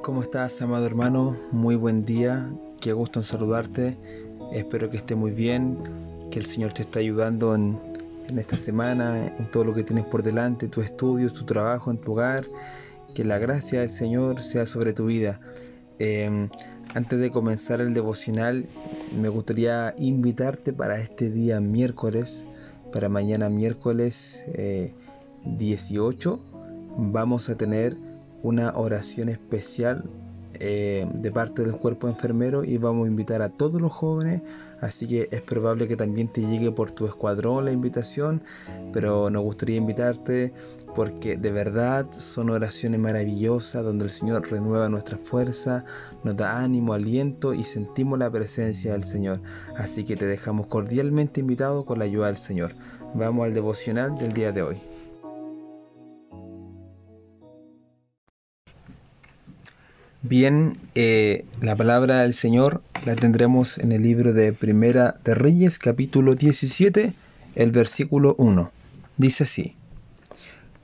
¿Cómo estás, amado hermano? Muy buen día. Qué gusto en saludarte. Espero que esté muy bien, que el Señor te esté ayudando en, en esta semana, en todo lo que tienes por delante, tu estudio, tu trabajo, en tu hogar. Que la gracia del Señor sea sobre tu vida. Eh, antes de comenzar el devocional, me gustaría invitarte para este día miércoles, para mañana miércoles eh, 18, vamos a tener una oración especial eh, de parte del cuerpo enfermero y vamos a invitar a todos los jóvenes así que es probable que también te llegue por tu escuadrón la invitación pero nos gustaría invitarte porque de verdad son oraciones maravillosas donde el Señor renueva nuestra fuerza, nos da ánimo, aliento y sentimos la presencia del Señor. Así que te dejamos cordialmente invitado con la ayuda del Señor. Vamos al devocional del día de hoy. Bien, eh, la palabra del Señor la tendremos en el libro de Primera de Reyes, capítulo 17, el versículo 1. Dice así.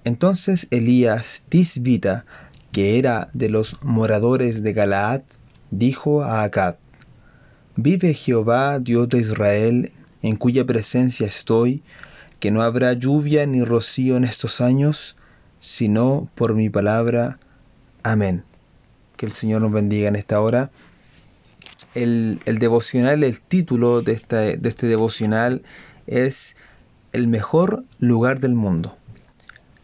Entonces Elías Tisbita, que era de los moradores de Galaad, dijo a Acab, Vive Jehová, Dios de Israel, en cuya presencia estoy, que no habrá lluvia ni rocío en estos años, sino por mi palabra. Amén. Que el Señor nos bendiga en esta hora. El, el devocional, el título de, de este devocional es El mejor lugar del mundo.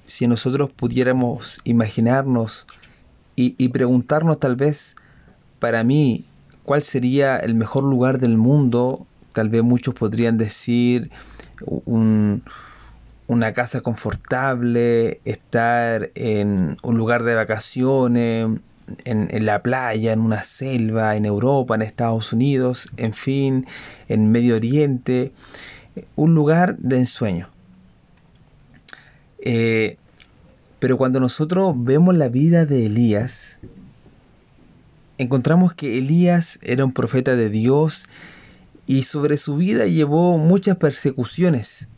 Si nosotros pudiéramos imaginarnos y, y preguntarnos tal vez, para mí, cuál sería el mejor lugar del mundo, tal vez muchos podrían decir un, una casa confortable, estar en un lugar de vacaciones, en, en, la playa, en una selva, en Europa, en Estados Unidos, en fin, en Medio Oriente, un lugar de ensueño. Eh, pero cuando nosotros vemos la vida de Elías, encontramos que Elías era un profeta de Dios y sobre su vida llevó muchas persecuciones.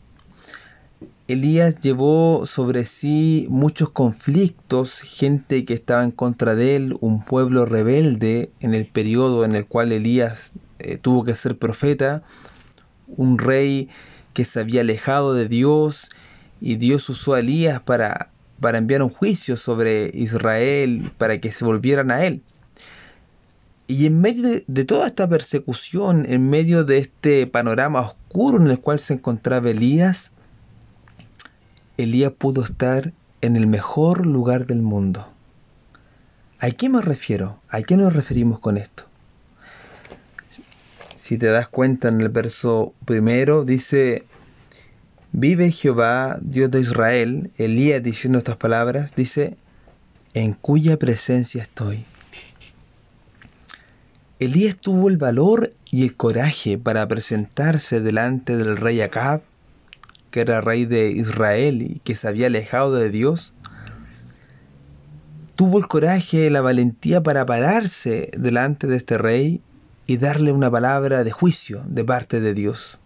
Elías llevó sobre sí muchos conflictos, gente que estaba en contra de él, un pueblo rebelde en el periodo en el cual Elías eh, tuvo que ser profeta, un rey que se había alejado de Dios y Dios usó a Elías para, para enviar un juicio sobre Israel, para que se volvieran a él. Y en medio de, de, toda esta persecución, en medio de este panorama oscuro en el cual se encontraba Elías, Elías pudo estar en el mejor lugar del mundo. ¿A qué me refiero? ¿A qué nos referimos con esto? Si te das cuenta en el verso primero dice, vive Jehová, Dios de Israel, Elías diciendo estas palabras, dice, en cuya presencia estoy. Elías tuvo el valor y el coraje para presentarse delante del rey Acab que era rey de Israel y que se había alejado de Dios, tuvo el coraje y la valentía para pararse delante de este rey y darle una palabra de juicio de parte de Dios.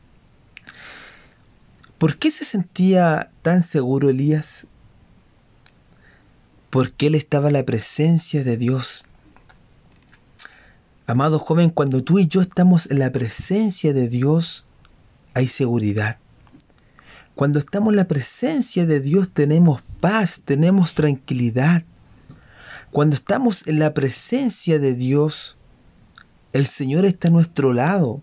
¿Por qué se sentía tan seguro Elías? Porque él estaba en la presencia de Dios. Amado joven, cuando tú y yo estamos en la presencia de Dios, hay seguridad. Cuando estamos en la presencia de Dios tenemos paz, tenemos tranquilidad. Cuando estamos en la presencia de Dios, el Señor está a nuestro lado.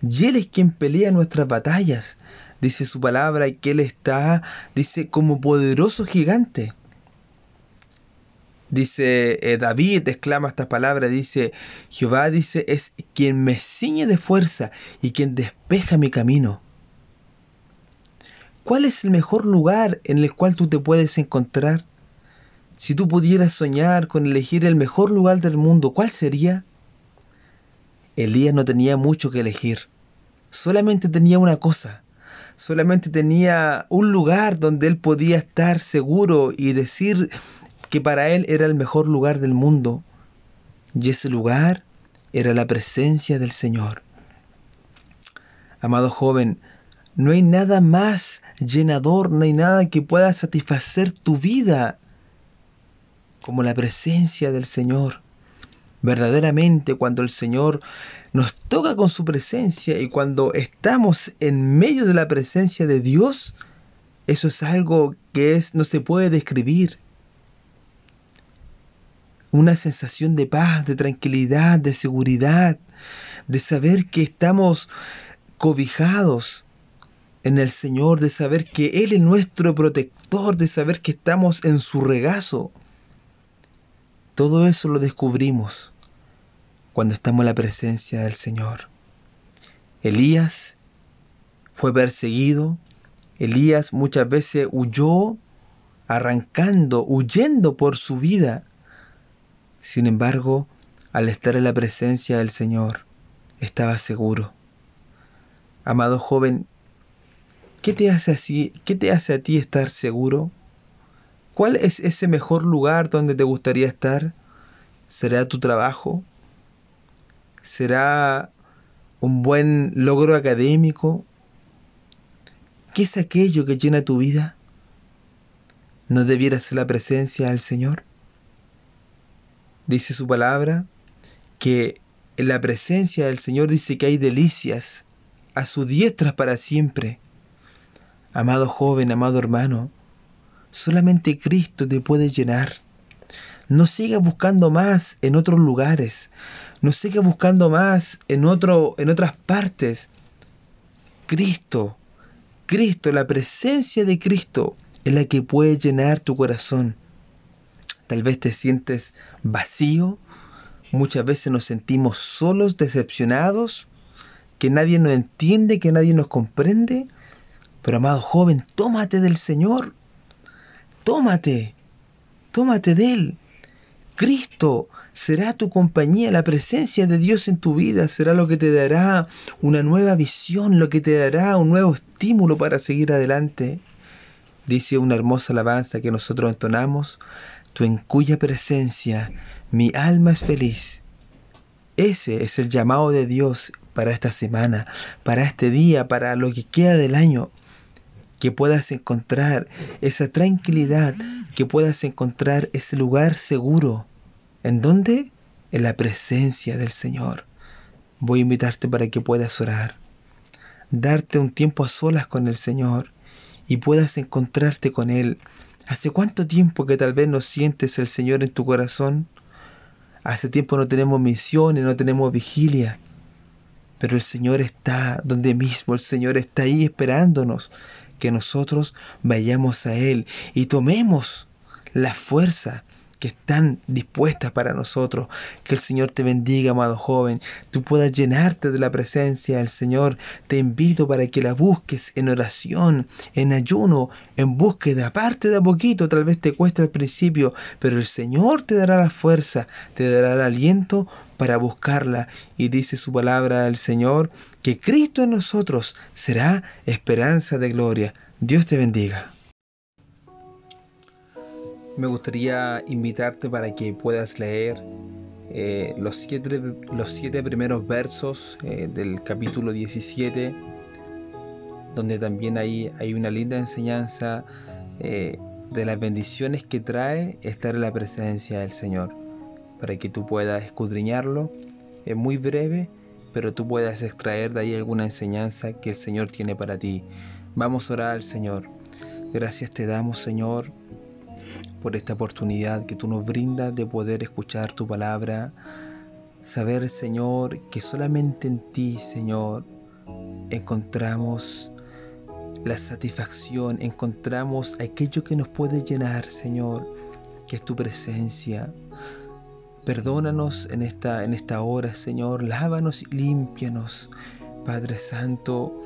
Y Él es quien pelea nuestras batallas. Dice su palabra que Él está, dice, como poderoso gigante. Dice eh, David, exclama estas palabras, dice, Jehová dice, es quien me ciñe de fuerza y quien despeja mi camino. ¿Cuál es el mejor lugar en el cual tú te puedes encontrar? Si tú pudieras soñar con elegir el mejor lugar del mundo, ¿cuál sería? Elías no tenía mucho que elegir. Solamente tenía una cosa. Solamente tenía un lugar donde él podía estar seguro y decir que para él era el mejor lugar del mundo. Y ese lugar era la presencia del Señor. Amado joven, no hay nada más llenador, no hay nada que pueda satisfacer tu vida como la presencia del Señor. Verdaderamente cuando el Señor nos toca con su presencia y cuando estamos en medio de la presencia de Dios, eso es algo que es no se puede describir. Una sensación de paz, de tranquilidad, de seguridad, de saber que estamos cobijados en el Señor, de saber que Él es nuestro protector, de saber que estamos en su regazo. Todo eso lo descubrimos cuando estamos en la presencia del Señor. Elías fue perseguido, Elías muchas veces huyó, arrancando, huyendo por su vida. Sin embargo, al estar en la presencia del Señor, estaba seguro. Amado joven, ¿qué te hace así? ¿Qué te hace a ti estar seguro? ¿Cuál es ese mejor lugar donde te gustaría estar? ¿Será tu trabajo? ¿Será un buen logro académico? ¿Qué es aquello que llena tu vida? ¿No debiera ser la presencia del Señor? Dice su palabra que en la presencia del Señor dice que hay delicias a su diestra para siempre. Amado joven, amado hermano, solamente Cristo te puede llenar. No sigas buscando más en otros lugares. No sigas buscando más en, otro, en otras partes. Cristo, Cristo, la presencia de Cristo es la que puede llenar tu corazón. Tal vez te sientes vacío, muchas veces nos sentimos solos, decepcionados, que nadie nos entiende, que nadie nos comprende. Pero amado joven, tómate del Señor, tómate, tómate de Él. Cristo será tu compañía, la presencia de Dios en tu vida será lo que te dará una nueva visión, lo que te dará un nuevo estímulo para seguir adelante. Dice una hermosa alabanza que nosotros entonamos, tú en cuya presencia mi alma es feliz. Ese es el llamado de Dios para esta semana, para este día, para lo que queda del año. Que puedas encontrar esa tranquilidad, que puedas encontrar ese lugar seguro ¿En dónde? En la presencia del Señor. Voy a invitarte para que puedas orar, darte un tiempo a solas con el Señor y puedas encontrarte con Él. ¿Hace cuánto tiempo que tal vez no sientes el Señor en tu corazón? Hace tiempo no tenemos misiones, no tenemos vigilia. Pero el Señor está donde mismo, el Señor está ahí esperándonos que nosotros vayamos a Él y tomemos la fuerza que están dispuestas para nosotros. Que el Señor te bendiga, amado joven. Tú puedas llenarte de la presencia del Señor. Te invito para que la busques en oración, en ayuno, en búsqueda. Aparte de a poquito, tal vez te cueste al principio, pero el Señor te dará la fuerza, te dará el aliento para buscarla. Y dice su palabra al Señor que Cristo en nosotros será esperanza de gloria. Dios te bendiga me gustaría invitarte para que puedas leer eh, los, siete, los siete primeros versos eh, del capítulo 17, donde también hay, hay una linda enseñanza eh, de las bendiciones que trae estar en la presencia del Señor, para que tú puedas escudriñarlo. Es muy breve, pero tú puedas extraer de ahí alguna enseñanza que el Señor tiene para ti. Vamos a orar al Señor. Gracias te damos, Señor, por esta oportunidad que tú nos brindas de poder escuchar tu palabra. Saber, Señor, que solamente en ti, Señor, encontramos la satisfacción, encontramos aquello que nos puede llenar, Señor, que es tu presencia. Perdónanos en esta, en esta hora, Señor, lávanos y límpianos. Padre Santo,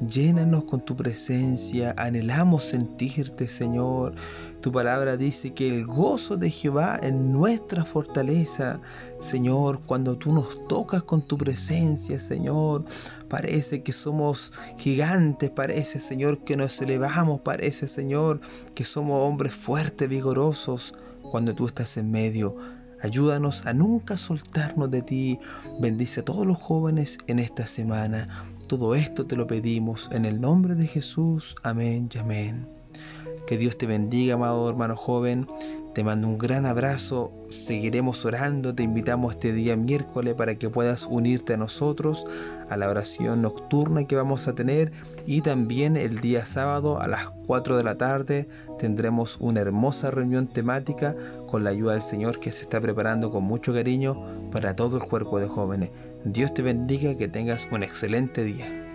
llénanos con tu presencia, anhelamos sentirte, Señor. Tu palabra dice que el gozo de Jehová es nuestra fortaleza. Señor, cuando tú nos tocas con tu presencia, Señor, parece que somos gigantes, parece, Señor, que nos elevamos, parece, Señor, que somos hombres fuertes, vigorosos, cuando tú estás en medio. Ayúdanos a nunca soltarnos de ti. Bendice a todos los jóvenes en esta semana. Todo esto te lo pedimos en el nombre de Jesús. Amén y amén. Que Dios te bendiga, amado hermano joven. Te mando un gran abrazo, seguiremos orando, te invitamos este día miércoles para que puedas unirte a nosotros a la oración nocturna que vamos a tener y también el día sábado a las 4 de la tarde tendremos una hermosa reunión temática con la ayuda del Señor que se está preparando con mucho cariño para todo el cuerpo de jóvenes. Dios te bendiga que tengas un excelente día.